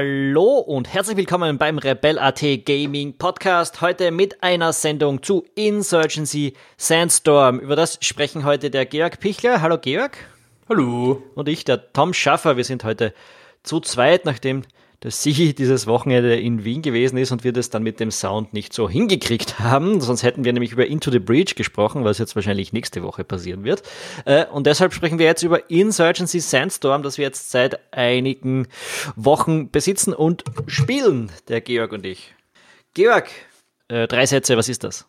Hallo und herzlich willkommen beim Rebel.at Gaming Podcast. Heute mit einer Sendung zu Insurgency Sandstorm. Über das sprechen heute der Georg Pichler. Hallo Georg. Hallo. Und ich, der Tom Schaffer. Wir sind heute zu zweit, nachdem dass sie dieses Wochenende in Wien gewesen ist und wir das dann mit dem Sound nicht so hingekriegt haben. Sonst hätten wir nämlich über Into the Breach gesprochen, was jetzt wahrscheinlich nächste Woche passieren wird. Äh, und deshalb sprechen wir jetzt über Insurgency Sandstorm, das wir jetzt seit einigen Wochen besitzen und spielen, der Georg und ich. Georg, äh, drei Sätze, was ist das?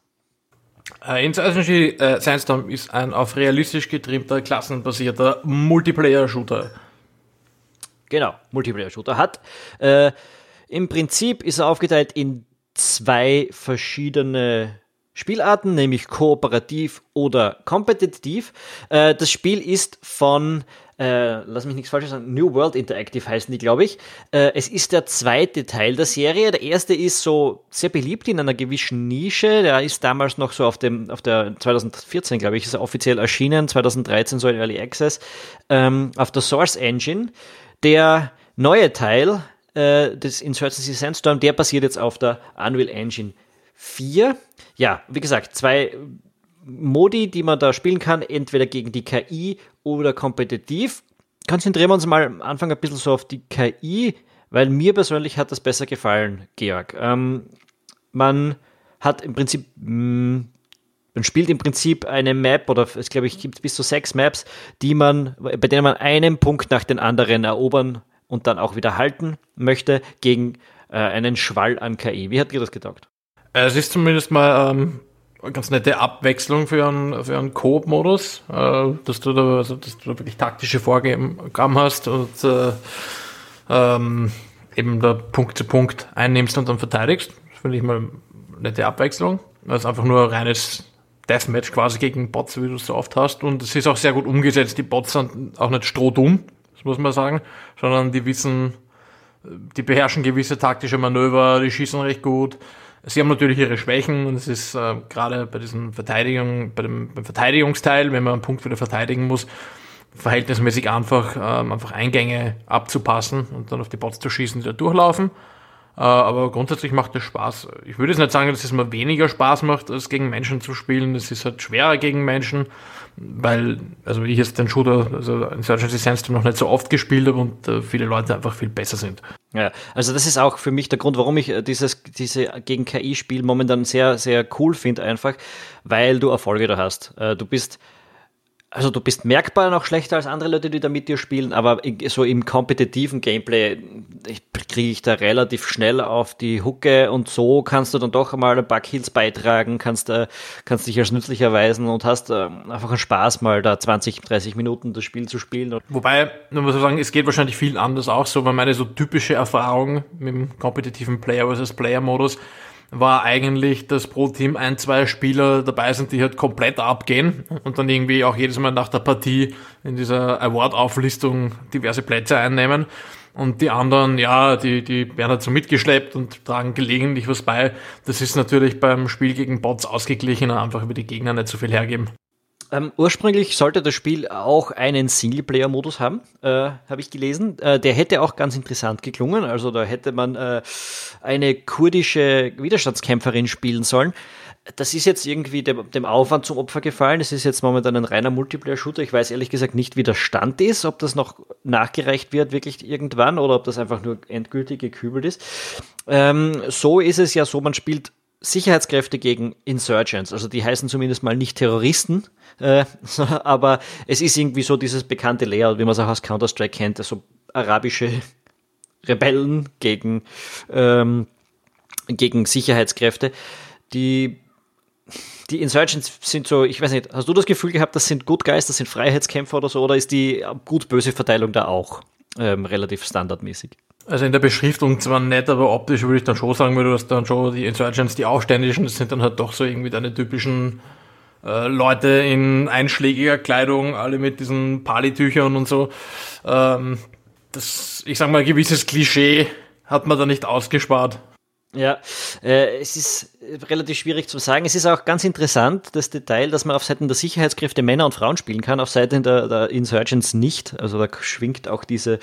Äh, Insurgency Sandstorm ist ein auf realistisch getriebter, klassenbasierter Multiplayer-Shooter. Genau, Multiplayer-Shooter hat. Äh, Im Prinzip ist er aufgeteilt in zwei verschiedene Spielarten, nämlich kooperativ oder kompetitiv. Äh, das Spiel ist von, äh, lass mich nichts falsches sagen, New World Interactive heißen die, glaube ich. Äh, es ist der zweite Teil der Serie. Der erste ist so sehr beliebt in einer gewissen Nische. Der ist damals noch so auf dem, auf der 2014, glaube ich, ist er offiziell erschienen, 2013 so in Early Access, ähm, auf der Source Engine. Der neue Teil äh, des Insurgency Sandstorm, der basiert jetzt auf der Unreal Engine 4. Ja, wie gesagt, zwei Modi, die man da spielen kann, entweder gegen die KI oder kompetitiv. Konzentrieren wir uns mal am Anfang ein bisschen so auf die KI, weil mir persönlich hat das besser gefallen, Georg. Ähm, man hat im Prinzip mh, hm, man spielt im Prinzip eine Map oder es glaube ich gibt bis zu sechs Maps, die man, bei denen man einen Punkt nach den anderen erobern und dann auch wieder halten möchte gegen äh, einen Schwall an KI. Wie hat dir das getaugt? Es ist zumindest mal ähm, eine ganz nette Abwechslung für einen, für einen Coop-Modus, äh, dass, du da, also, dass du da wirklich taktische Vorgaben hast und äh, ähm, eben da Punkt zu Punkt einnimmst und dann verteidigst. Das finde ich mal eine nette Abwechslung. Das ist einfach nur reines Deathmatch quasi gegen Bots, wie du es so oft hast. Und es ist auch sehr gut umgesetzt. Die Bots sind auch nicht strohdumm, das muss man sagen, sondern die wissen, die beherrschen gewisse taktische Manöver, die schießen recht gut. Sie haben natürlich ihre Schwächen und es ist äh, gerade bei diesem Verteidigung, bei dem beim Verteidigungsteil, wenn man einen Punkt wieder verteidigen muss, verhältnismäßig einfach, ähm, einfach Eingänge abzupassen und dann auf die Bots zu schießen, die da durchlaufen. Äh, aber grundsätzlich macht es Spaß. Ich würde jetzt nicht sagen, dass es mal weniger Spaß macht, als gegen Menschen zu spielen. Es ist halt schwerer gegen Menschen, weil, also ich jetzt den Shooter, also Insurgency Sandstorm noch nicht so oft gespielt habe und äh, viele Leute einfach viel besser sind. Ja, also das ist auch für mich der Grund, warum ich äh, dieses diese gegen KI-Spiel momentan sehr, sehr cool finde, einfach, weil du Erfolge da hast. Du bist also du bist merkbar noch schlechter als andere Leute, die da mit dir spielen, aber so im kompetitiven Gameplay kriege ich da relativ schnell auf die Hucke und so kannst du dann doch mal ein paar Kills beitragen, kannst, äh, kannst dich als nützlich erweisen und hast äh, einfach einen Spaß, mal da 20, 30 Minuten das Spiel zu spielen. Wobei, man muss sagen, es geht wahrscheinlich viel anders auch so, weil meine so typische Erfahrung mit dem kompetitiven Player versus Player Modus war eigentlich, dass pro Team ein, zwei Spieler dabei sind, die halt komplett abgehen und dann irgendwie auch jedes Mal nach der Partie in dieser Award-Auflistung diverse Plätze einnehmen. Und die anderen, ja, die, die werden halt so mitgeschleppt und tragen gelegentlich was bei. Das ist natürlich beim Spiel gegen Bots ausgeglichener, einfach über die Gegner nicht so viel hergeben. Ähm, ursprünglich sollte das Spiel auch einen Singleplayer-Modus haben, äh, habe ich gelesen. Äh, der hätte auch ganz interessant geklungen. Also da hätte man äh, eine kurdische Widerstandskämpferin spielen sollen. Das ist jetzt irgendwie dem, dem Aufwand zum Opfer gefallen. Es ist jetzt momentan ein reiner Multiplayer-Shooter. Ich weiß ehrlich gesagt nicht, wie der Stand ist, ob das noch nachgereicht wird, wirklich irgendwann, oder ob das einfach nur endgültig gekübelt ist. Ähm, so ist es ja so, man spielt Sicherheitskräfte gegen Insurgents. Also die heißen zumindest mal nicht Terroristen, äh, aber es ist irgendwie so dieses bekannte Layout, wie man es auch aus Counter-Strike kennt, also arabische Rebellen gegen, ähm, gegen Sicherheitskräfte. Die, die Insurgents sind so, ich weiß nicht, hast du das Gefühl gehabt, das sind Good Guys, das sind Freiheitskämpfer oder so, oder ist die gut-böse Verteilung da auch ähm, relativ standardmäßig? Also in der Beschriftung zwar nett, aber optisch würde ich dann schon sagen, weil du hast dann schon die Insurgents, die Aufständischen, das sind dann halt doch so irgendwie deine typischen äh, Leute in einschlägiger Kleidung, alle mit diesen Palitüchern und so. Ähm, das, ich sag mal, ein gewisses Klischee hat man da nicht ausgespart. Ja, äh, es ist relativ schwierig zu sagen. Es ist auch ganz interessant, das Detail, dass man auf Seiten der Sicherheitskräfte Männer und Frauen spielen kann, auf Seiten der, der Insurgents nicht. Also da schwingt auch diese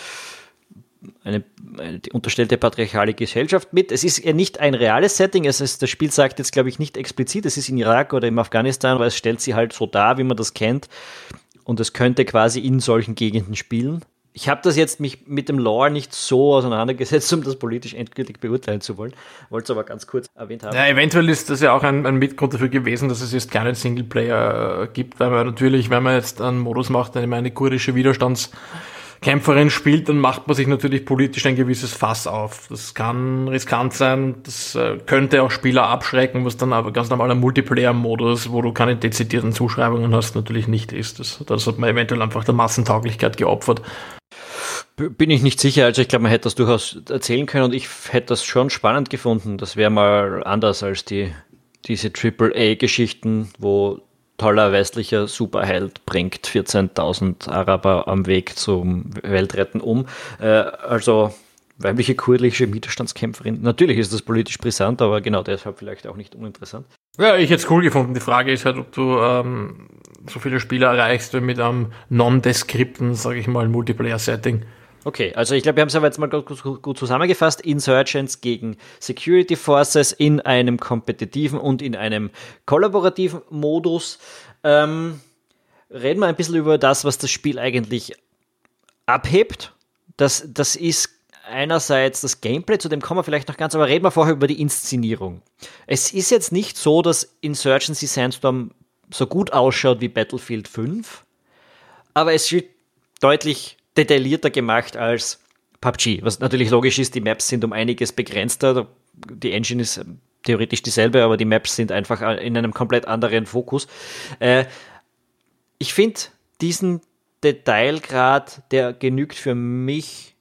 eine, eine unterstellte patriarchale Gesellschaft mit. Es ist ja nicht ein reales Setting, es ist, das Spiel sagt jetzt, glaube ich, nicht explizit, es ist in Irak oder im Afghanistan, aber es stellt sie halt so dar, wie man das kennt. Und es könnte quasi in solchen Gegenden spielen. Ich habe das jetzt mich mit dem Lore nicht so auseinandergesetzt, um das politisch endgültig beurteilen zu wollen. Wollte es aber ganz kurz erwähnt haben. Ja, eventuell ist das ja auch ein, ein Mitgrund dafür gewesen, dass es jetzt keinen Singleplayer äh, gibt, weil man natürlich, wenn man jetzt einen Modus macht, eine, eine kurdische Widerstands- Kämpferin spielt, dann macht man sich natürlich politisch ein gewisses Fass auf. Das kann riskant sein, das äh, könnte auch Spieler abschrecken, was dann aber ganz normaler Multiplayer-Modus, wo du keine dezidierten Zuschreibungen hast, natürlich nicht ist. Das, das hat man eventuell einfach der Massentauglichkeit geopfert. Bin ich nicht sicher. Also ich glaube, man hätte das durchaus erzählen können und ich hätte das schon spannend gefunden. Das wäre mal anders als die, diese AAA-Geschichten, wo toller westlicher Superheld bringt 14.000 Araber am Weg zum Weltretten um. Äh, also weibliche kurdische Widerstandskämpferin. Natürlich ist das politisch brisant, aber genau deshalb vielleicht auch nicht uninteressant. Ja, ich hätte es cool gefunden. Die Frage ist halt, ob du ähm, so viele Spieler erreichst mit einem non-deskripten, sage ich mal, Multiplayer-Setting. Okay, also ich glaube, wir haben es aber jetzt mal gut, gut, zusammengefasst. Insurgents gegen Security Forces in einem kompetitiven und in einem kollaborativen Modus. Ähm, reden wir ein bisschen über das, was das Spiel eigentlich abhebt. Das, das ist einerseits das Gameplay, zu dem kommen wir vielleicht noch ganz, aber reden wir vorher über die Inszenierung. Es ist jetzt nicht so, dass Insurgency Sandstorm so gut ausschaut wie Battlefield 5, aber es wird deutlich detaillierter gemacht als PUBG, was natürlich logisch ist, die Maps sind um einiges begrenzter. Die Engine ist ähm, theoretisch dieselbe, aber die Maps sind einfach äh, in einem komplett anderen Fokus. Äh, ich finde diesen Detailgrad, der genügt für mich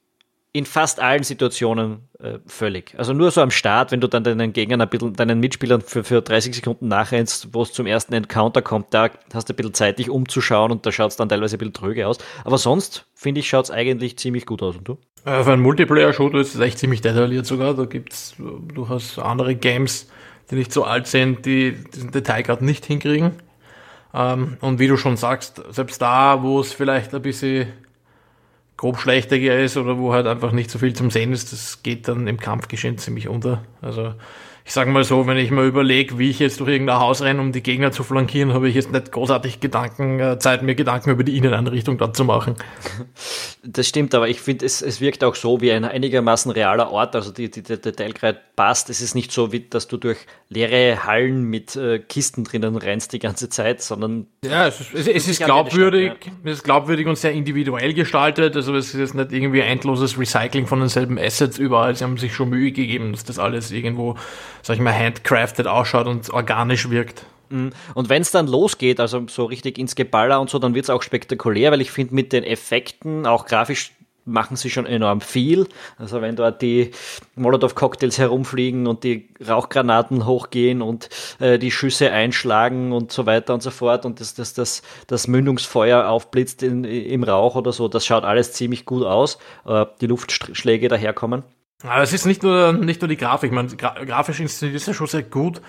in fast allen Situationen äh, völlig. Also nur so am Start, wenn du dann deinen Gegnern ein bisschen, deinen Mitspielern für, für 30 Sekunden nachrennst, wo es zum ersten Encounter kommt, da hast du ein bisschen Zeit, dich umzuschauen und da schaut es dann teilweise ein bisschen tröge aus. Aber sonst, finde ich, schaut es eigentlich ziemlich gut aus. Und du? Äh, für einen Multiplayer-Shooter ist es echt ziemlich detailliert sogar. Da gibt es durchaus andere Games, die nicht so alt sind, die diesen Detailgrad nicht hinkriegen. Ähm, und wie du schon sagst, selbst da, wo es vielleicht ein bisschen grob schlechter ist oder wo halt einfach nicht so viel zum Sehen ist, das geht dann im Kampfgeschehen ziemlich unter. Also ich sage mal so, wenn ich mir überlege, wie ich jetzt durch irgendein Haus renne, um die Gegner zu flankieren, habe ich jetzt nicht großartig Gedanken, äh, Zeit, mir Gedanken über die Inneneinrichtung dort zu machen. Das stimmt, aber ich finde, es, es wirkt auch so wie ein einigermaßen realer Ort. Also die, die, der Detailgrad passt. Es ist nicht so, wie, dass du durch leere Hallen mit äh, Kisten drinnen rennst die ganze Zeit, sondern. Ja, es ist, es, es ist glaubwürdig, Stadt, ja. es ist glaubwürdig und sehr individuell gestaltet. Also es ist jetzt nicht irgendwie endloses Recycling von denselben Assets überall. Sie haben sich schon Mühe gegeben, dass das alles irgendwo sag ich mal, handcrafted ausschaut und organisch wirkt. Mhm. Und wenn es dann losgeht, also so richtig ins Geballer und so, dann wird es auch spektakulär, weil ich finde, mit den Effekten, auch grafisch, machen sie schon enorm viel. Also wenn dort die Molotow-Cocktails herumfliegen und die Rauchgranaten hochgehen und äh, die Schüsse einschlagen und so weiter und so fort und das, das, das, das Mündungsfeuer aufblitzt in, im Rauch oder so, das schaut alles ziemlich gut aus. Äh, die Luftschläge daherkommen. Aber es ist nicht nur, nicht nur die Grafik, man, gra grafisch inszeniert ist ja schon sehr gut,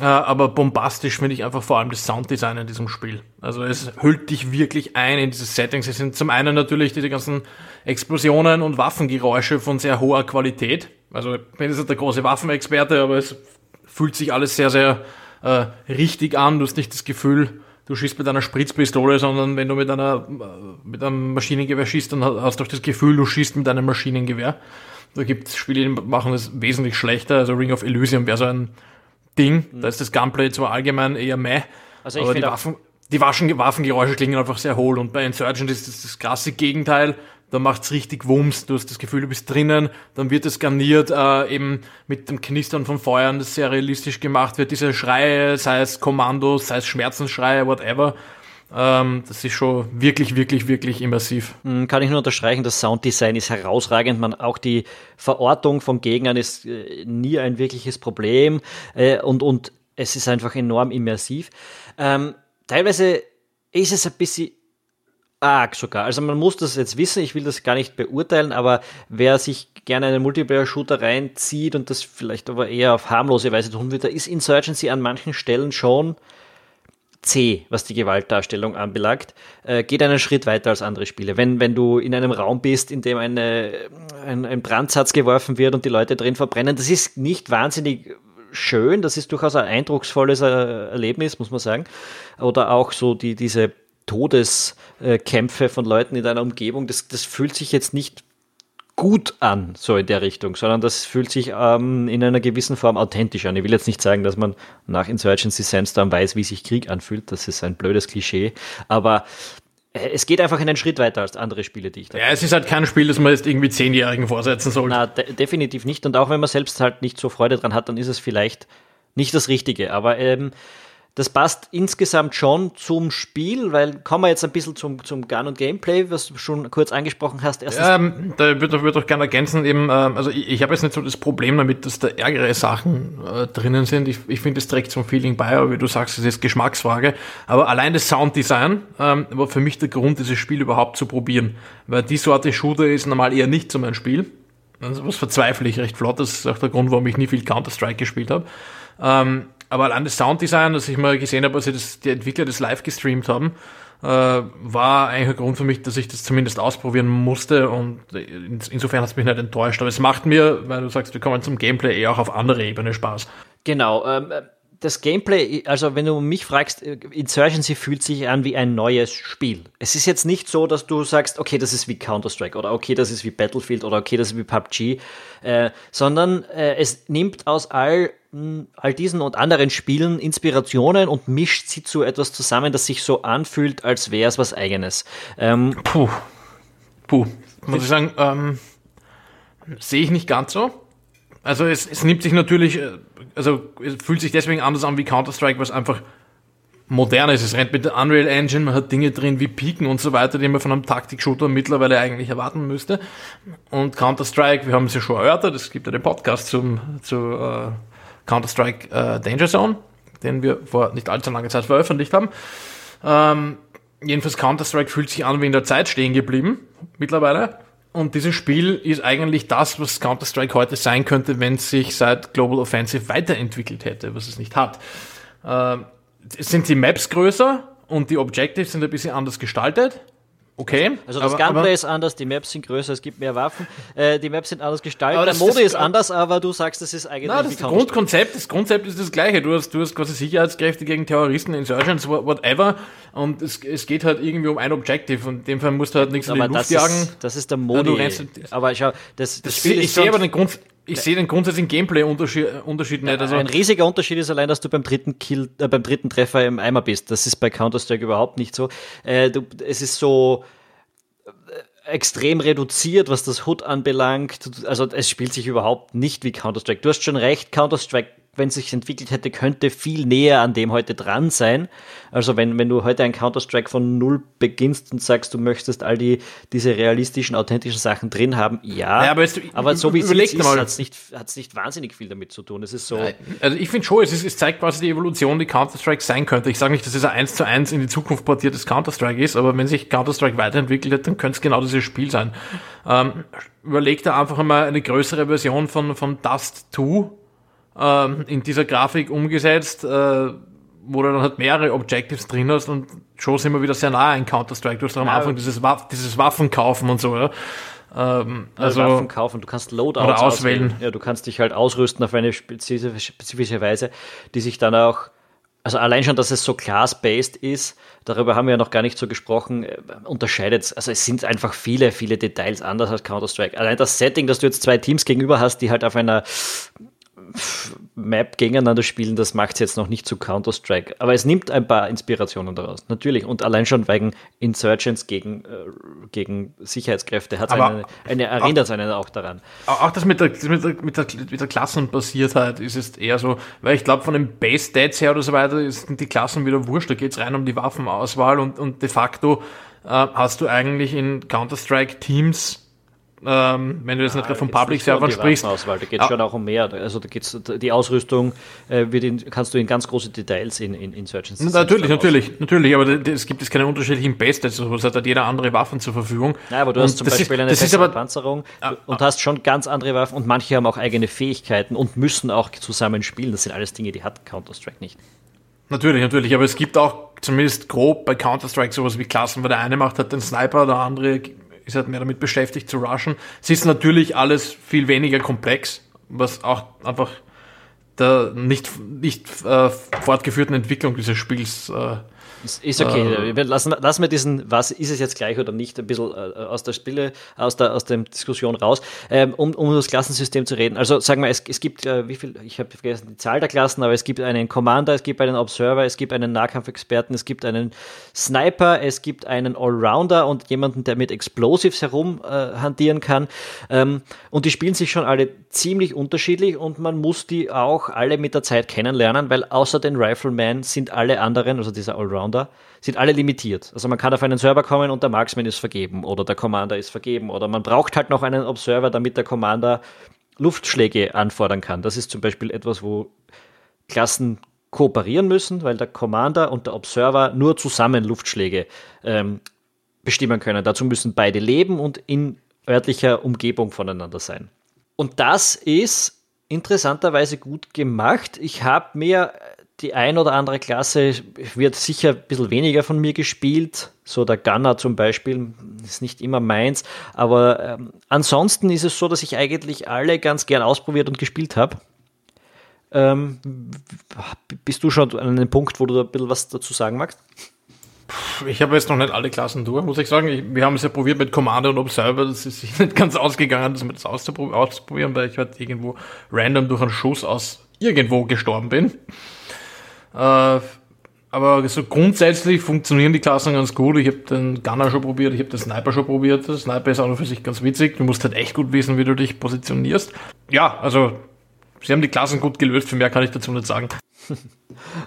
äh, aber bombastisch finde ich einfach vor allem das Sounddesign in diesem Spiel. Also es hüllt dich wirklich ein in diese Settings. Es sind zum einen natürlich diese ganzen Explosionen und Waffengeräusche von sehr hoher Qualität. Also ich bin jetzt der große Waffenexperte, aber es fühlt sich alles sehr, sehr äh, richtig an. Du hast nicht das Gefühl, du schießt mit einer Spritzpistole, sondern wenn du mit einer äh, mit einem Maschinengewehr schießt, dann hast du auch das Gefühl, du schießt mit einem Maschinengewehr. Da gibt es Spiele, die machen das wesentlich schlechter. Also Ring of Elysium wäre so ein Ding. Mhm. Da ist das Gunplay zwar allgemein eher meh, also aber die Waffen, die Waffen, Waffengeräusche klingen einfach sehr hohl. Und bei Insurgent ist das das krasse Gegenteil. Da macht's richtig Wumms. Du hast das Gefühl, du bist drinnen. Dann wird es garniert, äh, eben mit dem Knistern von Feuern, das sehr realistisch gemacht wird. Diese Schreie, sei es Kommandos, sei es Schmerzensschreie, whatever. Ähm, das ist schon wirklich, wirklich, wirklich immersiv. Hm, kann ich nur unterstreichen, das Sounddesign ist herausragend. Man, auch die Verortung von Gegnern ist äh, nie ein wirkliches Problem äh, und, und es ist einfach enorm immersiv. Ähm, teilweise ist es ein bisschen arg sogar. Also man muss das jetzt wissen, ich will das gar nicht beurteilen, aber wer sich gerne einen Multiplayer-Shooter reinzieht und das vielleicht aber eher auf harmlose Weise tun wird, da ist Insurgency an manchen Stellen schon zäh, was die Gewaltdarstellung anbelangt, äh, geht einen Schritt weiter als andere Spiele. Wenn, wenn du in einem Raum bist, in dem eine, ein, ein Brandsatz geworfen wird und die Leute drin verbrennen, das ist nicht wahnsinnig schön, das ist durchaus ein eindrucksvolles äh, Erlebnis, muss man sagen. Oder auch so die, diese Todeskämpfe von Leuten in deiner Umgebung, das, das fühlt sich jetzt nicht gut an, so in der Richtung, sondern das fühlt sich ähm, in einer gewissen Form authentisch an. Ich will jetzt nicht sagen, dass man nach Insurgency Sandstorm weiß, wie sich Krieg anfühlt, das ist ein blödes Klischee, aber äh, es geht einfach einen Schritt weiter als andere Spiele, die ich da Ja, es ist halt kein Spiel, das man jetzt irgendwie Zehnjährigen vorsetzen sollte. Na, de definitiv nicht. Und auch wenn man selbst halt nicht so Freude dran hat, dann ist es vielleicht nicht das Richtige. Aber ähm, das passt insgesamt schon zum Spiel, weil kommen wir jetzt ein bisschen zum, zum Gun und Gameplay, was du schon kurz angesprochen hast. Erstens ähm, da würde würd ich gerne ergänzen, eben, ähm, also ich, ich habe jetzt nicht so das Problem damit, dass da ärgere Sachen äh, drinnen sind. Ich, ich finde, es trägt zum Feeling bei, aber wie du sagst, es ist Geschmacksfrage. Aber allein das Sounddesign ähm, war für mich der Grund, dieses Spiel überhaupt zu probieren. Weil die Sorte Shooter ist normal eher nicht so mein Spiel. Also was verzweifle ich recht flott. Das ist auch der Grund, warum ich nie viel Counter-Strike gespielt habe. Ähm, aber allein das Sounddesign, das ich mal gesehen habe, als sie das, die Entwickler das live gestreamt haben, äh, war eigentlich ein Grund für mich, dass ich das zumindest ausprobieren musste und insofern hat es mich nicht enttäuscht. Aber es macht mir, weil du sagst, wir kommen zum Gameplay eher auch auf andere Ebene Spaß. Genau. Ähm, das Gameplay, also wenn du mich fragst, äh, Insurgency fühlt sich an wie ein neues Spiel. Es ist jetzt nicht so, dass du sagst, okay, das ist wie Counter-Strike oder okay, das ist wie Battlefield oder okay, das ist wie PUBG, äh, sondern äh, es nimmt aus all, mh, all diesen und anderen Spielen Inspirationen und mischt sie zu etwas zusammen, das sich so anfühlt, als wäre es was eigenes. Ähm, Puh. Puh. Muss ich sagen, ähm, sehe ich nicht ganz so. Also es, es nimmt sich natürlich, äh, also es fühlt sich deswegen anders an wie Counter-Strike, was einfach modern ist. Es rennt mit der Unreal Engine, man hat Dinge drin wie Piken und so weiter, die man von einem Taktik-Shooter mittlerweile eigentlich erwarten müsste. Und Counter-Strike, wir haben es ja schon erörtert, es gibt ja den Podcast zum, zu äh, Counter-Strike äh, Danger Zone, den wir vor nicht allzu langer Zeit veröffentlicht haben. Ähm, jedenfalls Counter-Strike fühlt sich an wie in der Zeit stehen geblieben, mittlerweile. Und dieses Spiel ist eigentlich das, was Counter-Strike heute sein könnte, wenn es sich seit Global Offensive weiterentwickelt hätte, was es nicht hat. Äh, sind die Maps größer und die Objectives sind ein bisschen anders gestaltet. Okay. Also das aber, Gunplay aber, ist anders, die Maps sind größer, es gibt mehr Waffen, äh, die Maps sind anders gestaltet, der Mode ist anders, aber du sagst, das ist eigentlich na, das, Grundkonzept, das Konzept ist das gleiche. Du hast, du hast quasi Sicherheitskräfte gegen Terroristen, Insurgents, whatever, und es, es geht halt irgendwie um ein Objective und in dem Fall musst du halt nichts aber in die Luft jagen. Ist, das ist der Mode. Ja, aber schau, das, das, das Spiel ich sehe aber den Grund, ich sehe den grundsätzlichen Gameplay-Unterschied Unterschied nicht. Also ein riesiger Unterschied ist allein, dass du beim dritten Kill, äh, beim dritten Treffer im Eimer bist. Das ist bei Counter-Strike überhaupt nicht so. Äh, du, es ist so, extrem reduziert, was das HUD anbelangt. Also es spielt sich überhaupt nicht wie Counter-Strike. Du hast schon recht, Counter-Strike wenn es sich entwickelt hätte, könnte viel näher an dem heute dran sein. Also wenn, wenn du heute ein Counter-Strike von null beginnst und sagst, du möchtest all die, diese realistischen, authentischen Sachen drin haben, ja. ja aber, du, aber so wie es ist, hat es nicht, hat's nicht wahnsinnig viel damit zu tun. Es ist so. Also ich finde schon, es, ist, es zeigt quasi die Evolution, die Counter-Strike sein könnte. Ich sage nicht, dass es ein 1 zu 1 in die Zukunft portiertes Counter-Strike ist, aber wenn sich Counter-Strike weiterentwickelt hat, dann könnte es genau dieses Spiel sein. Ähm, überleg da einfach einmal eine größere Version von, von Dust 2 ähm, in dieser Grafik umgesetzt, äh, wo du dann halt mehrere Objectives drin hast und schon sind wir wieder sehr nah an Counter-Strike. Du hast am ja, Anfang dieses, Waff dieses Waffen kaufen und so, ja. Ähm, also, also Waffen kaufen, du kannst Loadouts oder auswählen. auswählen. Ja, du kannst dich halt ausrüsten auf eine spezifische, spezifische Weise, die sich dann auch also allein schon, dass es so class-based ist, darüber haben wir ja noch gar nicht so gesprochen, äh, unterscheidet Also es sind einfach viele, viele Details anders als Counter-Strike. Allein das Setting, dass du jetzt zwei Teams gegenüber hast, die halt auf einer Map gegeneinander spielen, das macht es jetzt noch nicht zu Counter-Strike. Aber es nimmt ein paar Inspirationen daraus, natürlich. Und allein schon wegen Insurgents gegen, äh, gegen Sicherheitskräfte hat eine, eine erinnert auch, einen auch daran. Auch das mit der, mit der, mit der, mit der Klassenbasiertheit ist es eher so, weil ich glaube, von den Base-Stats her oder so weiter sind die Klassen wieder wurscht. Da geht es rein um die Waffenauswahl und, und de facto äh, hast du eigentlich in Counter-Strike Teams ähm, wenn du jetzt ja, nicht gerade von Public Servern sprichst. Auswahl, da geht es ah. schon auch um mehr. Also da geht's, die Ausrüstung äh, wird in, kannst du in ganz große Details in, in Insurgency Natürlich, natürlich, natürlich, aber es gibt jetzt keine unterschiedlichen Base, also es hat jeder andere Waffen zur Verfügung. Ja, aber du hast zum Beispiel ist, eine bessere Panzerung ah, und ah, hast schon ganz andere Waffen und manche haben auch eigene Fähigkeiten und müssen auch zusammen spielen. Das sind alles Dinge, die hat Counter-Strike nicht. Natürlich, natürlich, aber es gibt auch zumindest grob bei Counter-Strike sowas wie Klassen, weil der eine macht halt den Sniper, der andere ist halt mehr damit beschäftigt zu rushen. Es ist natürlich alles viel weniger komplex, was auch einfach der nicht, nicht äh, fortgeführten Entwicklung dieses Spiels äh, ist, ist okay. Äh, lassen, lassen wir diesen, was ist es jetzt gleich oder nicht, ein bisschen äh, aus der Spiele, aus der, aus der Diskussion raus, ähm, um, um das Klassensystem zu reden. Also sagen wir, es, es gibt, äh, wie viel, ich habe vergessen die Zahl der Klassen, aber es gibt einen Commander, es gibt einen Observer, es gibt einen Nahkampfexperten, es gibt einen Sniper, es gibt einen Allrounder und jemanden, der mit Explosives herum äh, hantieren kann. Ähm, und die spielen sich schon alle ziemlich unterschiedlich und man muss die auch alle mit der Zeit kennenlernen, weil außer den Rifleman sind alle anderen, also dieser Allrounder, sind alle limitiert. Also man kann auf einen Server kommen und der Marksman ist vergeben oder der Commander ist vergeben oder man braucht halt noch einen Observer, damit der Commander Luftschläge anfordern kann. Das ist zum Beispiel etwas, wo Klassen kooperieren müssen, weil der Commander und der Observer nur zusammen Luftschläge ähm, bestimmen können. Dazu müssen beide leben und in örtlicher Umgebung voneinander sein. Und das ist interessanterweise gut gemacht. Ich habe mir die ein oder andere Klasse wird sicher ein bisschen weniger von mir gespielt. So der Gunner zum Beispiel ist nicht immer meins. Aber ähm, ansonsten ist es so, dass ich eigentlich alle ganz gern ausprobiert und gespielt habe. Ähm, bist du schon an einem Punkt, wo du da ein bisschen was dazu sagen magst? Ich habe jetzt noch nicht alle Klassen durch, muss ich sagen. Ich, wir haben es ja probiert mit Commander und Observer. Das ist nicht ganz ausgegangen, das, auszuprobieren, auszuprobieren, weil ich halt irgendwo random durch einen Schuss aus irgendwo gestorben bin. Äh, aber so grundsätzlich funktionieren die Klassen ganz gut. Ich habe den Gunner schon probiert, ich habe den Sniper schon probiert. Der Sniper ist auch noch für sich ganz witzig. Du musst halt echt gut wissen, wie du dich positionierst. Ja, also sie haben die Klassen gut gelöst. Für mehr kann ich dazu nicht sagen.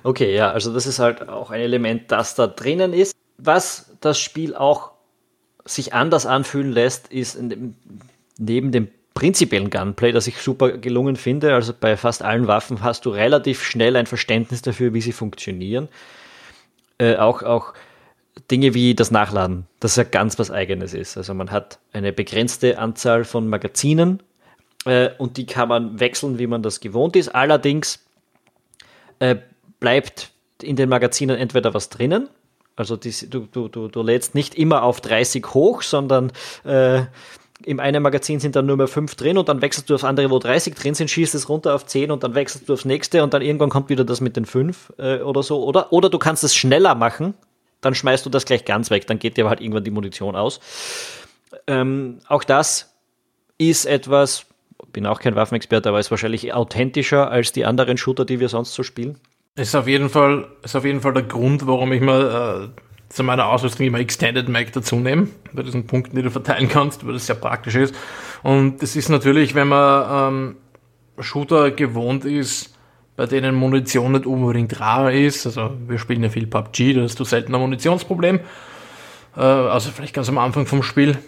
Okay, ja, also das ist halt auch ein Element, das da drinnen ist. Was das Spiel auch sich anders anfühlen lässt, ist neben dem prinzipiellen Gunplay, das ich super gelungen finde. Also bei fast allen Waffen hast du relativ schnell ein Verständnis dafür, wie sie funktionieren. Äh, auch, auch Dinge wie das Nachladen, das ja ganz was Eigenes ist. Also man hat eine begrenzte Anzahl von Magazinen äh, und die kann man wechseln, wie man das gewohnt ist. Allerdings äh, bleibt in den Magazinen entweder was drinnen, also die, du, du, du, du lädst nicht immer auf 30 hoch, sondern äh, im einen Magazin sind dann nur mehr 5 drin und dann wechselst du aufs andere, wo 30 drin sind, schießt es runter auf 10 und dann wechselst du aufs nächste und dann irgendwann kommt wieder das mit den 5 äh, oder so. Oder, oder du kannst es schneller machen, dann schmeißt du das gleich ganz weg, dann geht dir halt irgendwann die Munition aus. Ähm, auch das ist etwas, bin auch kein Waffenexperte, aber ist wahrscheinlich authentischer als die anderen Shooter, die wir sonst so spielen. Ist auf jeden Fall, ist auf jeden Fall der Grund, warum ich mal äh, zu meiner Ausrüstung immer Extended Mag dazu nehmen, bei diesen Punkten, die du verteilen kannst, weil das sehr praktisch ist. Und das ist natürlich, wenn man ähm, Shooter gewohnt ist, bei denen Munition nicht unbedingt rar ist, also wir spielen ja viel PUBG, da hast du selten ein Munitionsproblem, äh, also vielleicht ganz am Anfang vom Spiel,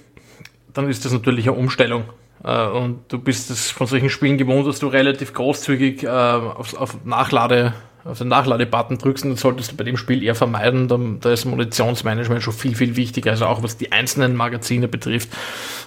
dann ist das natürlich eine Umstellung. Äh, und du bist es von solchen Spielen gewohnt, dass du relativ großzügig äh, auf, auf Nachlade auf den Nachladebutton drückst, dann solltest du bei dem Spiel eher vermeiden. Da, da ist Munitionsmanagement schon viel, viel wichtiger, also auch was die einzelnen Magazine betrifft.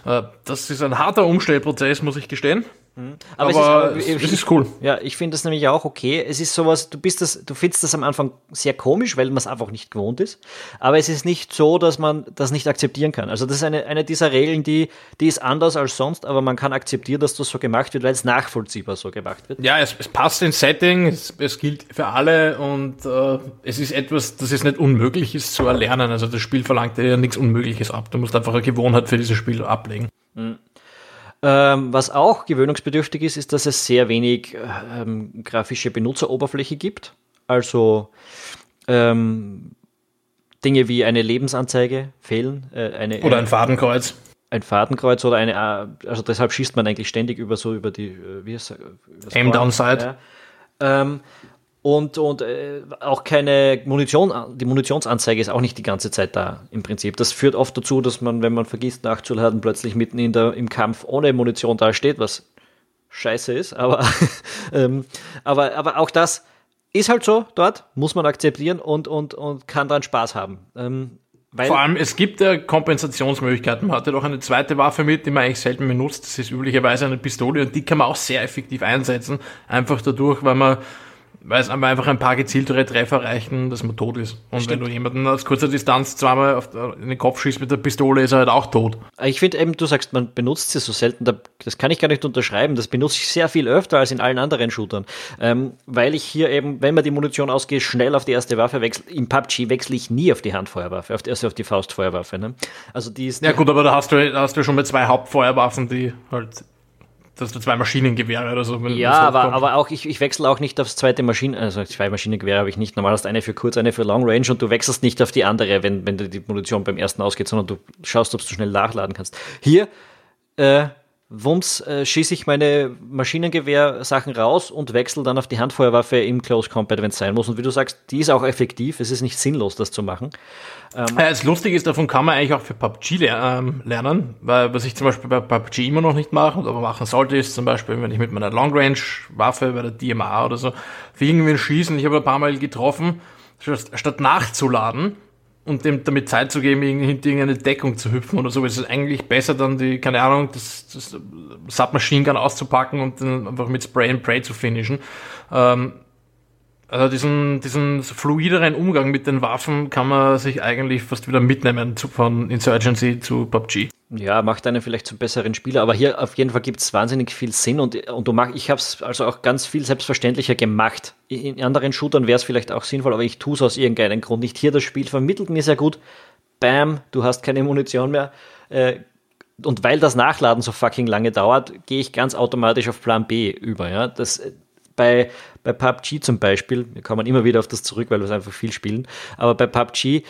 Äh, das ist ein harter Umstellprozess, muss ich gestehen. Mhm. Aber, Aber es, ist, es, es ist cool. Ja, ich finde das nämlich auch okay. Es ist sowas, du bist das, du findest das am Anfang sehr komisch, weil man es einfach nicht gewohnt ist. Aber es ist nicht so, dass man das nicht akzeptieren kann. Also das ist eine, eine dieser Regeln, die, die ist anders als sonst, aber man kann akzeptieren, dass das so gemacht wird, weil es nachvollziehbar so gemacht wird. Ja, es, es passt ins Setting, es, es gilt für alle und äh, es ist etwas, das es nicht unmöglich ist zu erlernen. Also das Spiel verlangt dir ja nichts Unmögliches ab. Du musst einfach eine Gewohnheit für dieses Spiel ablegen. Mhm. Ähm, was auch gewöhnungsbedürftig ist, ist, dass es sehr wenig ähm, grafische Benutzeroberfläche gibt. Also ähm, Dinge wie eine Lebensanzeige fehlen. Äh, eine, oder ein Fadenkreuz. Ein Fadenkreuz oder eine, äh, also deshalb schießt man eigentlich ständig über so über die, äh, wie heißt das? Aim Downside. Ja. Ähm, und, und äh, auch keine Munition, die Munitionsanzeige ist auch nicht die ganze Zeit da im Prinzip. Das führt oft dazu, dass man, wenn man vergisst nachzuladen, plötzlich mitten in der, im Kampf ohne Munition dasteht, was scheiße ist. Aber, ähm, aber, aber auch das ist halt so dort, muss man akzeptieren und, und, und kann dann Spaß haben. Ähm, Vor allem, es gibt ja Kompensationsmöglichkeiten. Man hat ja doch eine zweite Waffe mit, die man eigentlich selten benutzt. Das ist üblicherweise eine Pistole und die kann man auch sehr effektiv einsetzen. Einfach dadurch, weil man weil es einfach ein paar gezieltere Treffer reichen, dass man tot ist. Und Stimmt. wenn du jemanden aus kurzer Distanz zweimal auf, in den Kopf schießt mit der Pistole, ist er halt auch tot. Ich finde eben, du sagst, man benutzt sie so selten, das kann ich gar nicht unterschreiben. Das benutze ich sehr viel öfter als in allen anderen Shootern. Ähm, weil ich hier eben, wenn man die Munition ausgeht, schnell auf die erste Waffe wechselt. Im PUBG wechsle ich nie auf die Handfeuerwaffe, auf die, also auf die Faustfeuerwaffe. Ne? Also die ist. Ja gut, aber da hast du, da hast du schon mit zwei Hauptfeuerwaffen, die halt dass du zwei Maschinengewehre oder so. ja, aber, aber auch ich, ich wechsle auch nicht aufs zweite Maschinen, also zwei Maschinengewehre habe ich nicht. Normal hast eine für kurz, eine für Long Range und du wechselst nicht auf die andere, wenn, wenn die Munition beim ersten ausgeht, sondern du schaust, ob du schnell nachladen kannst. Hier, äh, Wumms, äh, schieße ich meine Maschinengewehr-Sachen raus und wechsle dann auf die Handfeuerwaffe im Close Combat, wenn es sein muss. Und wie du sagst, die ist auch effektiv. Es ist nicht sinnlos, das zu machen. Ähm, ja, das Lustige ist, davon kann man eigentlich auch für PUBG ähm, lernen, weil was ich zum Beispiel bei PUBG immer noch nicht mache, aber machen sollte, ist zum Beispiel, wenn ich mit meiner Long Range Waffe bei der DMA oder so für irgendwen schießen, ich habe ein paar Mal getroffen, statt nachzuladen, und dem damit Zeit zu geben, hinter irgendeine Deckung zu hüpfen oder so, ist es eigentlich besser, dann die, keine Ahnung, das, das Submachine Gun auszupacken und dann einfach mit Spray and Pray zu finishen. Ähm, also diesen, diesen fluideren Umgang mit den Waffen kann man sich eigentlich fast wieder mitnehmen zu, von Insurgency zu PUBG. Ja, macht einen vielleicht zum besseren Spieler, aber hier auf jeden Fall gibt es wahnsinnig viel Sinn und, und du mach, ich habe es also auch ganz viel selbstverständlicher gemacht. In anderen Shootern wäre es vielleicht auch sinnvoll, aber ich tue es aus irgendeinem Grund nicht. Hier das Spiel vermittelt mir sehr gut. Bam, du hast keine Munition mehr. Äh, und weil das Nachladen so fucking lange dauert, gehe ich ganz automatisch auf Plan B über. Ja? Das, bei, bei PUBG zum Beispiel, wir kommen immer wieder auf das zurück, weil wir es einfach viel spielen, aber bei PUBG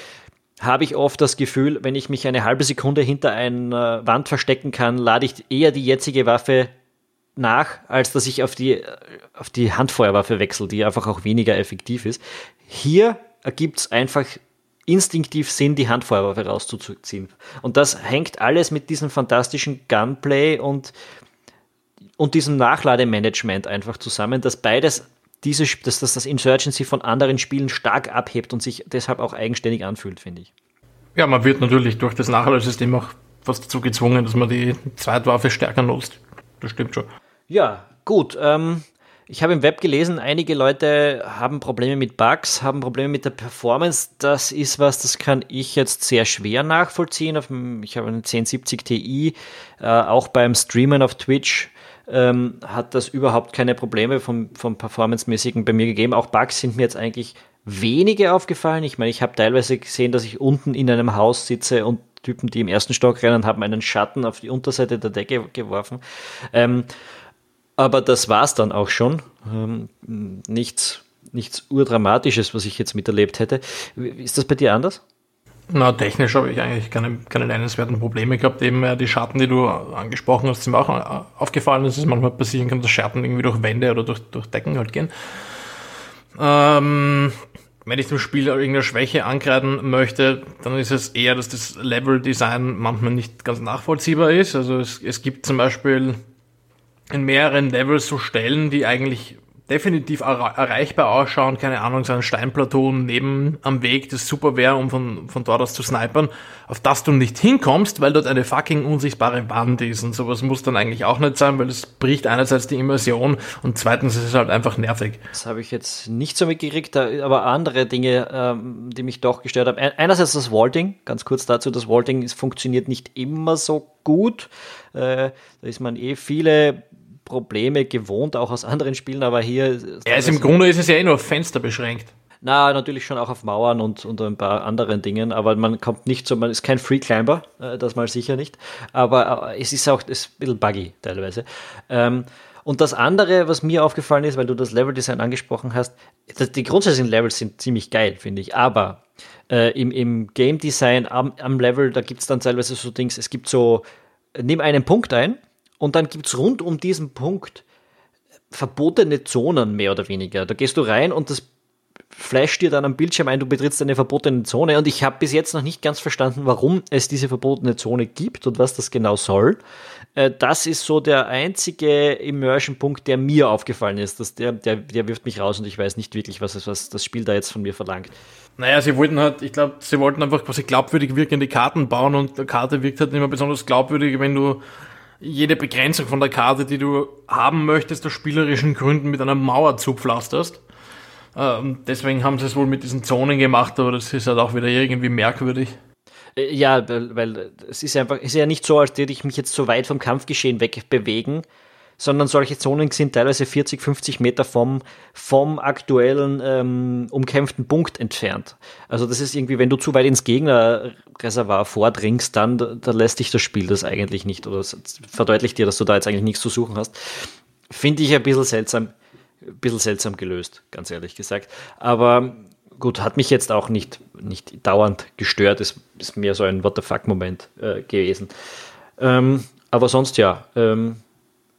habe ich oft das Gefühl, wenn ich mich eine halbe Sekunde hinter einer Wand verstecken kann, lade ich eher die jetzige Waffe nach, als dass ich auf die, auf die Handfeuerwaffe wechsle, die einfach auch weniger effektiv ist. Hier ergibt es einfach instinktiv Sinn, die Handfeuerwaffe rauszuziehen. Und das hängt alles mit diesem fantastischen Gunplay und und diesem Nachlademanagement einfach zusammen, dass beides diese, dass, dass das Insurgency von anderen Spielen stark abhebt und sich deshalb auch eigenständig anfühlt, finde ich. Ja, man wird natürlich durch das Nachladesystem auch fast dazu gezwungen, dass man die Zweitwaffe stärker nutzt. Das stimmt schon. Ja, gut. Ähm, ich habe im Web gelesen, einige Leute haben Probleme mit Bugs, haben Probleme mit der Performance. Das ist was, das kann ich jetzt sehr schwer nachvollziehen. Ich habe einen 1070 Ti, äh, auch beim Streamen auf Twitch ähm, hat das überhaupt keine Probleme vom, vom Performance-mäßigen bei mir gegeben. Auch Bugs sind mir jetzt eigentlich wenige aufgefallen. Ich meine, ich habe teilweise gesehen, dass ich unten in einem Haus sitze und Typen, die im ersten Stock rennen, haben einen Schatten auf die Unterseite der Decke geworfen. Ähm, aber das war es dann auch schon. Ähm, nichts, nichts urdramatisches, was ich jetzt miterlebt hätte. Ist das bei dir anders? Na, technisch habe ich eigentlich keine, keine nennenswerten Probleme gehabt. Eben äh, die Schatten, die du angesprochen hast, sind mir auch aufgefallen, dass es manchmal passieren kann, dass Schatten irgendwie durch Wände oder durch, durch Decken halt gehen. Ähm, wenn ich dem Spiel irgendeine Schwäche ankreiden möchte, dann ist es eher, dass das Level-Design manchmal nicht ganz nachvollziehbar ist. Also es, es gibt zum Beispiel in mehreren Levels so Stellen, die eigentlich definitiv erreichbar ausschauen, keine Ahnung, so ein Steinplateau neben am Weg, das super wäre, um von, von dort aus zu snipern, auf das du nicht hinkommst, weil dort eine fucking unsichtbare Wand ist und sowas muss dann eigentlich auch nicht sein, weil es bricht einerseits die Immersion und zweitens ist es halt einfach nervig. Das habe ich jetzt nicht so mitgekriegt, aber andere Dinge, ähm, die mich doch gestört haben. Einerseits das Vaulting, ganz kurz dazu, das Vaulting funktioniert nicht immer so gut. Äh, da ist man eh viele Probleme gewohnt, auch aus anderen Spielen, aber hier. Ja, also im Grunde ist es ja eh nur auf Fenster beschränkt. Na, natürlich schon auch auf Mauern und, und ein paar anderen Dingen, aber man kommt nicht so, man ist kein Free Climber, äh, das mal sicher nicht, aber äh, es ist auch ist ein bisschen buggy teilweise. Ähm, und das andere, was mir aufgefallen ist, weil du das Level-Design angesprochen hast, die grundsätzlichen Levels sind ziemlich geil, finde ich, aber äh, im, im Game Design am, am Level, da gibt es dann teilweise so Dings, es gibt so, nimm einen Punkt ein und dann gibt es rund um diesen Punkt verbotene Zonen, mehr oder weniger. Da gehst du rein und das flasht dir dann am Bildschirm ein, du betrittst eine verbotene Zone. Und ich habe bis jetzt noch nicht ganz verstanden, warum es diese verbotene Zone gibt und was das genau soll. Äh, das ist so der einzige Immersion-Punkt, der mir aufgefallen ist. Dass der, der, der wirft mich raus und ich weiß nicht wirklich, was, was das Spiel da jetzt von mir verlangt. Naja, sie wollten halt, ich glaube, sie wollten einfach quasi glaubwürdig wirkende Karten bauen und eine Karte wirkt halt nicht mehr besonders glaubwürdig, wenn du jede Begrenzung von der Karte, die du haben möchtest, aus spielerischen Gründen mit einer Mauer zupflasterst. Ähm, deswegen haben sie es wohl mit diesen Zonen gemacht, aber das ist halt auch wieder irgendwie merkwürdig. Äh, ja, weil, es ist einfach, ist ja nicht so, als würde ich mich jetzt so weit vom Kampfgeschehen wegbewegen, sondern solche Zonen sind teilweise 40, 50 Meter vom, vom aktuellen ähm, umkämpften Punkt entfernt. Also das ist irgendwie, wenn du zu weit ins Gegnerreservoir vordringst, dann da lässt dich das Spiel das eigentlich nicht oder verdeutlicht dir, dass du da jetzt eigentlich nichts zu suchen hast. Finde ich ein bisschen seltsam, ein bisschen seltsam gelöst, ganz ehrlich gesagt. Aber gut, hat mich jetzt auch nicht, nicht dauernd gestört, ist, ist mehr so ein What the fuck-Moment äh, gewesen. Ähm, aber sonst ja, ähm,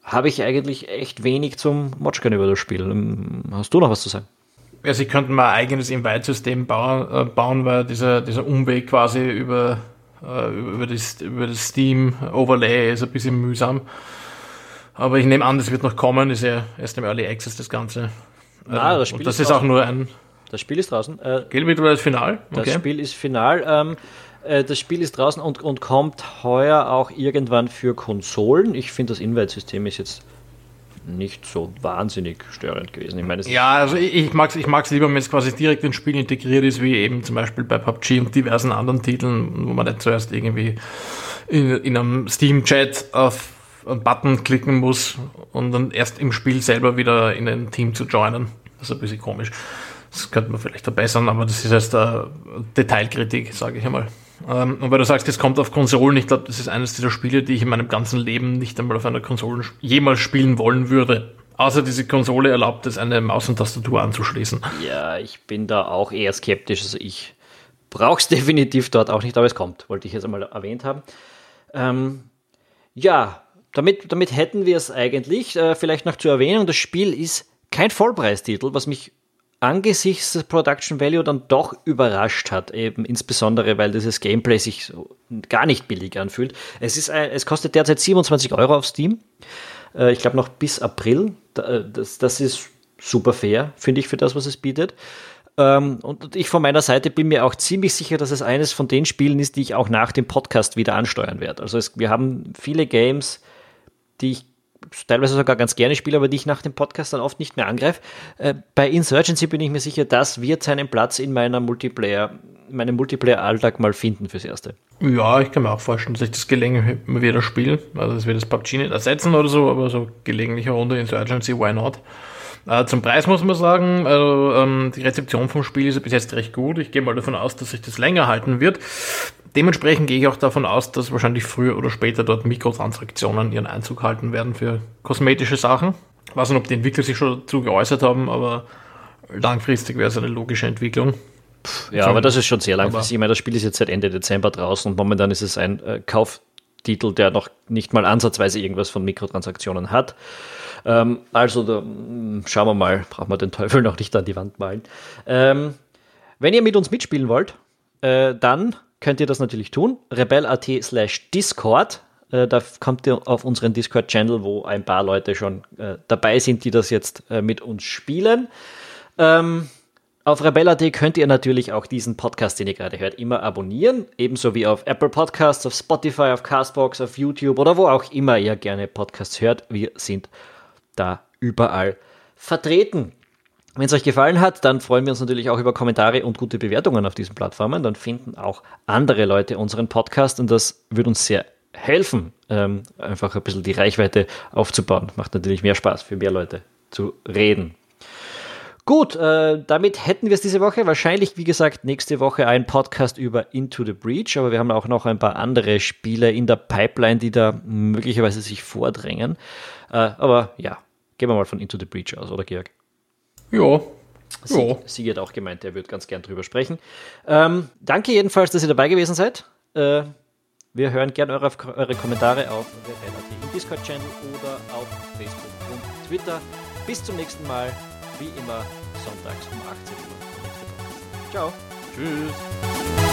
habe ich eigentlich echt wenig zum Motschkan über das Spiel. Ähm, hast du noch was zu sagen? Ja, sie könnten mal ein eigenes Invite-System bauen, äh, bauen, weil dieser, dieser Umweg quasi über, äh, über, das, über das Steam-Overlay ist ein bisschen mühsam. Aber ich nehme an, das wird noch kommen, ist ja erst im Early Access das Ganze. Ah, das Spiel Und das ist, ist auch nur ein. Das Spiel ist draußen. Äh, Geht mittlerweile das Final? Okay. Das Spiel ist final. Ähm, äh, das Spiel ist draußen und, und kommt heuer auch irgendwann für Konsolen. Ich finde, das Invite-System ist jetzt nicht so wahnsinnig störend gewesen. Ich meine, ja, also ich, ich mag es ich mag's lieber, wenn es quasi direkt ins Spiel integriert ist, wie eben zum Beispiel bei PUBG und diversen anderen Titeln, wo man nicht zuerst irgendwie in, in einem Steam-Chat auf einen Button klicken muss und dann erst im Spiel selber wieder in ein Team zu joinen. Das ist ein bisschen komisch. Das könnte man vielleicht verbessern, aber das ist erst eine Detailkritik, sage ich einmal. Ähm, und weil du sagst, es kommt auf Konsolen, ich glaube, das ist eines dieser Spiele, die ich in meinem ganzen Leben nicht einmal auf einer Konsole jemals spielen wollen würde. Außer diese Konsole erlaubt es, eine Maus und Tastatur anzuschließen. Ja, ich bin da auch eher skeptisch. Also ich brauche es definitiv dort auch nicht, aber es kommt, wollte ich jetzt einmal erwähnt haben. Ähm, ja, damit, damit hätten wir es eigentlich. Äh, vielleicht noch zur Erwähnung, das Spiel ist kein Vollpreistitel, was mich angesichts des Production Value dann doch überrascht hat, eben insbesondere, weil dieses Gameplay sich so gar nicht billig anfühlt. Es, ist ein, es kostet derzeit 27 Euro auf Steam. Äh, ich glaube noch bis April. Äh, das, das ist super fair, finde ich, für das, was es bietet. Ähm, und ich von meiner Seite bin mir auch ziemlich sicher, dass es eines von den Spielen ist, die ich auch nach dem Podcast wieder ansteuern werde. Also es, wir haben viele Games, die ich teilweise sogar ganz gerne spiele, aber die ich nach dem Podcast dann oft nicht mehr angreife. Äh, bei Insurgency bin ich mir sicher, das wird seinen Platz in meiner Multiplayer, in meinem Multiplayer-Alltag mal finden fürs Erste. Ja, ich kann mir auch vorstellen, dass ich das gelegentlich wieder spiele. Also es wird das PUBG nicht ersetzen oder so, aber so gelegentliche Runde Insurgency, why not? Äh, zum Preis muss man sagen, also, ähm, die Rezeption vom Spiel ist bis jetzt recht gut. Ich gehe mal davon aus, dass sich das länger halten wird. Dementsprechend gehe ich auch davon aus, dass wahrscheinlich früher oder später dort Mikrotransaktionen ihren Einzug halten werden für kosmetische Sachen. Ich weiß nicht, ob die Entwickler sich schon dazu geäußert haben, aber langfristig wäre es eine logische Entwicklung. Ja, aber das ist schon sehr langfristig. Ich meine, das Spiel ist jetzt seit Ende Dezember draußen und momentan ist es ein äh, Kauftitel, der noch nicht mal ansatzweise irgendwas von Mikrotransaktionen hat. Ähm, also da, hm, schauen wir mal, brauchen wir den Teufel noch nicht an die Wand malen. Ähm, wenn ihr mit uns mitspielen wollt, äh, dann könnt ihr das natürlich tun. Rebel.at slash Discord. Äh, da kommt ihr auf unseren Discord-Channel, wo ein paar Leute schon äh, dabei sind, die das jetzt äh, mit uns spielen. Ähm, auf Rebel.at könnt ihr natürlich auch diesen Podcast, den ihr gerade hört, immer abonnieren. Ebenso wie auf Apple Podcasts, auf Spotify, auf Castbox, auf YouTube oder wo auch immer ihr gerne Podcasts hört. Wir sind da überall vertreten. Wenn es euch gefallen hat, dann freuen wir uns natürlich auch über Kommentare und gute Bewertungen auf diesen Plattformen. Dann finden auch andere Leute unseren Podcast und das würde uns sehr helfen, ähm, einfach ein bisschen die Reichweite aufzubauen. Macht natürlich mehr Spaß für mehr Leute zu reden. Gut, äh, damit hätten wir es diese Woche. Wahrscheinlich, wie gesagt, nächste Woche ein Podcast über Into the Breach, aber wir haben auch noch ein paar andere Spiele in der Pipeline, die da möglicherweise sich vordrängen. Äh, aber ja, gehen wir mal von Into the Breach aus, oder Georg? Ja. Sie, Sie hat auch gemeint, er würde ganz gern drüber sprechen. Ähm, danke jedenfalls, dass ihr dabei gewesen seid. Äh, wir hören gerne eure, eure Kommentare auf im Discord-Channel oder auf Facebook und Twitter. Bis zum nächsten Mal, wie immer, sonntags um 18 Uhr. Ciao. Tschüss.